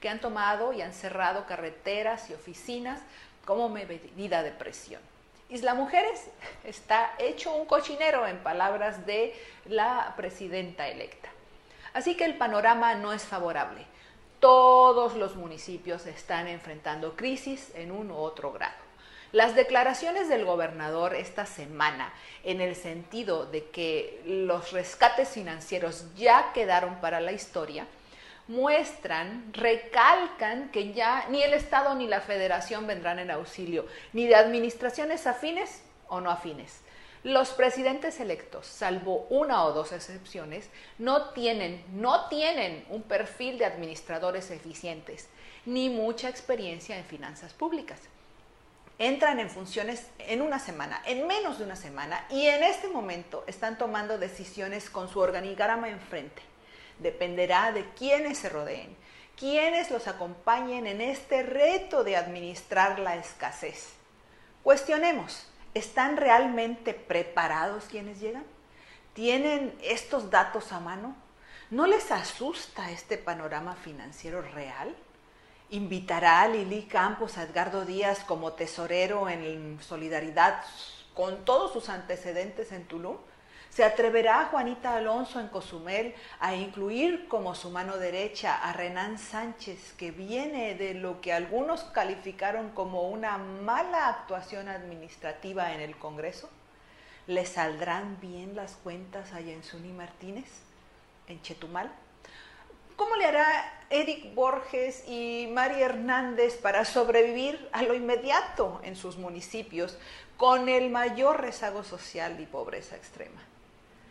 que han tomado y han cerrado carreteras y oficinas como medida de presión. Isla Mujeres está hecho un cochinero, en palabras de la presidenta electa. Así que el panorama no es favorable. Todos los municipios están enfrentando crisis en un u otro grado. Las declaraciones del gobernador esta semana en el sentido de que los rescates financieros ya quedaron para la historia, muestran, recalcan que ya ni el Estado ni la Federación vendrán en auxilio, ni de administraciones afines o no afines. Los presidentes electos, salvo una o dos excepciones, no tienen, no tienen un perfil de administradores eficientes, ni mucha experiencia en finanzas públicas. Entran en funciones en una semana, en menos de una semana, y en este momento están tomando decisiones con su organigrama enfrente dependerá de quiénes se rodeen, quiénes los acompañen en este reto de administrar la escasez. Cuestionemos, ¿están realmente preparados quienes llegan? ¿Tienen estos datos a mano? ¿No les asusta este panorama financiero real? ¿Invitará a Lili Campos a Edgardo Díaz como tesorero en solidaridad con todos sus antecedentes en Tulum? ¿Se atreverá Juanita Alonso en Cozumel a incluir como su mano derecha a Renán Sánchez, que viene de lo que algunos calificaron como una mala actuación administrativa en el Congreso? ¿Le saldrán bien las cuentas a Yensuni Martínez en Chetumal? ¿Cómo le hará Eric Borges y María Hernández para sobrevivir a lo inmediato en sus municipios con el mayor rezago social y pobreza extrema?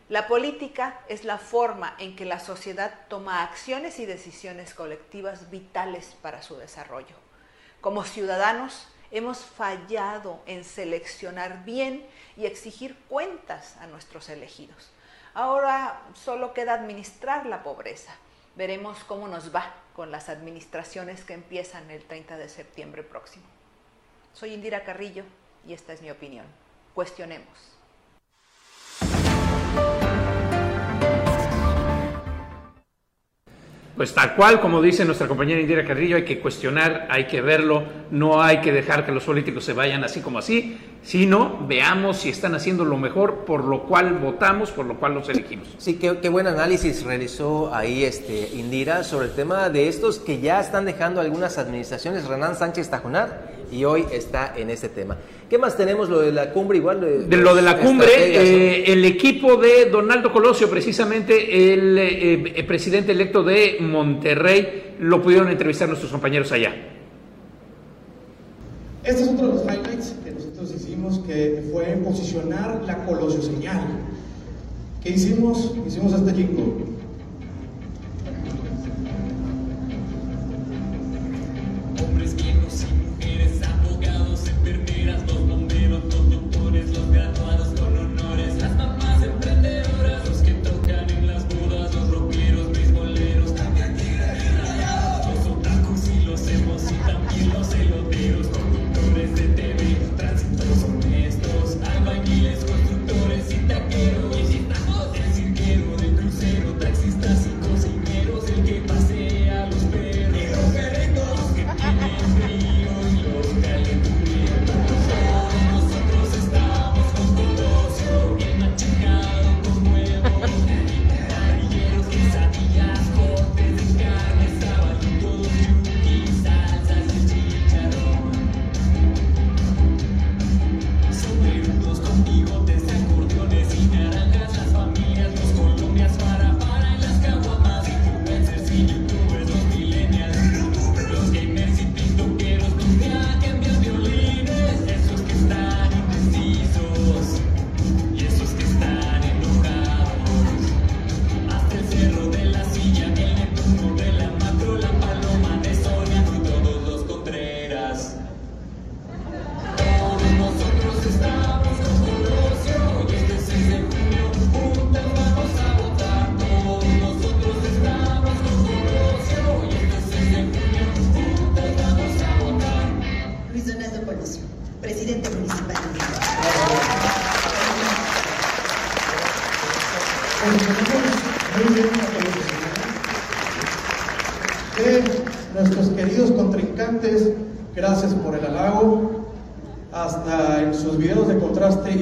La política es la forma en que la sociedad toma acciones y decisiones colectivas vitales para su desarrollo. Como ciudadanos hemos fallado en seleccionar bien y exigir cuentas a nuestros elegidos. Ahora solo queda administrar la pobreza. Veremos cómo nos va con las administraciones que empiezan el 30 de septiembre próximo. Soy Indira Carrillo y esta es mi opinión. Cuestionemos. Pues tal cual, como dice nuestra compañera Indira Carrillo, hay que cuestionar, hay que verlo, no hay que dejar que los políticos se vayan así como así, sino veamos si están haciendo lo mejor por lo cual votamos, por lo cual los elegimos. Sí, qué, buen análisis realizó ahí este Indira sobre el tema de estos que ya están dejando algunas administraciones, Renan Sánchez Tajonar, y hoy está en este tema. ¿Qué más tenemos lo de la cumbre? Igual de, lo de la cumbre, eh, el equipo de Donaldo Colosio, precisamente el, eh, eh, presidente electo de Monterrey, lo pudieron entrevistar nuestros compañeros allá. Este es otro de los highlights que nosotros hicimos, que fue posicionar la Colosio señal. ¿Qué hicimos? Hicimos este jingle. Hombres viejos y Eres abogados, enfermeras, los bomberos, los doctores, los graduados con honores,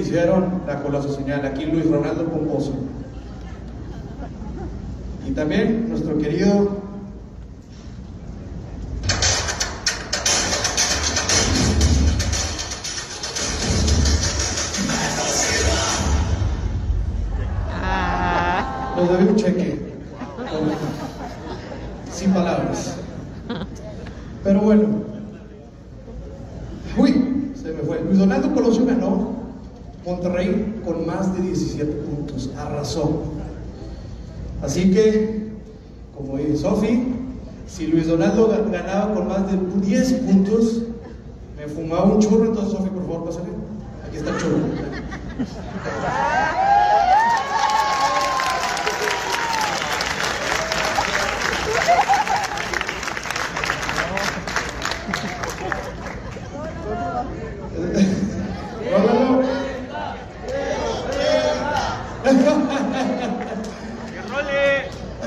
hicieron la coloso señal. Aquí Luis Ronaldo Pomposo. Y también nuestro querido Nos debe un cheque. Sin palabras. Pero bueno. Uy, se me fue. Luis Donaldo Colosio ganó Monterrey con más de 17 puntos. Arrasó. Así que, como dice Sofi, si Luis Donaldo ganaba con más de 10 puntos, me fumaba un churro. Entonces, Sofi, por favor, pásale. Aquí está el churro.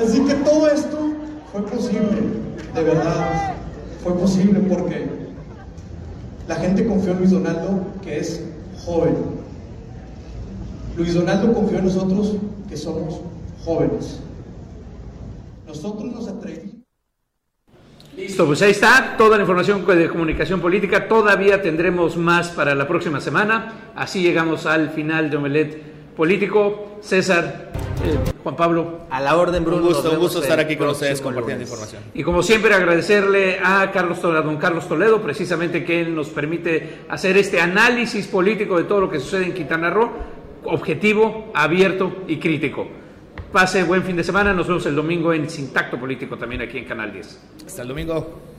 Así que todo esto fue posible, de verdad, fue posible porque la gente confió en Luis Donaldo, que es joven. Luis Donaldo confió en nosotros, que somos jóvenes. Nosotros nos atrevimos. Listo, pues ahí está toda la información de comunicación política. Todavía tendremos más para la próxima semana. Así llegamos al final de Omelet Político. César, eh, Juan Pablo. A la orden, Bruno. Un gusto, un gusto estar aquí con ustedes compartiendo información. Y como siempre, agradecerle a Carlos a don Carlos Toledo, precisamente que él nos permite hacer este análisis político de todo lo que sucede en Quintana Roo, objetivo, abierto y crítico. Pase buen fin de semana. Nos vemos el domingo en Sintacto Político también aquí en Canal 10. Hasta el domingo.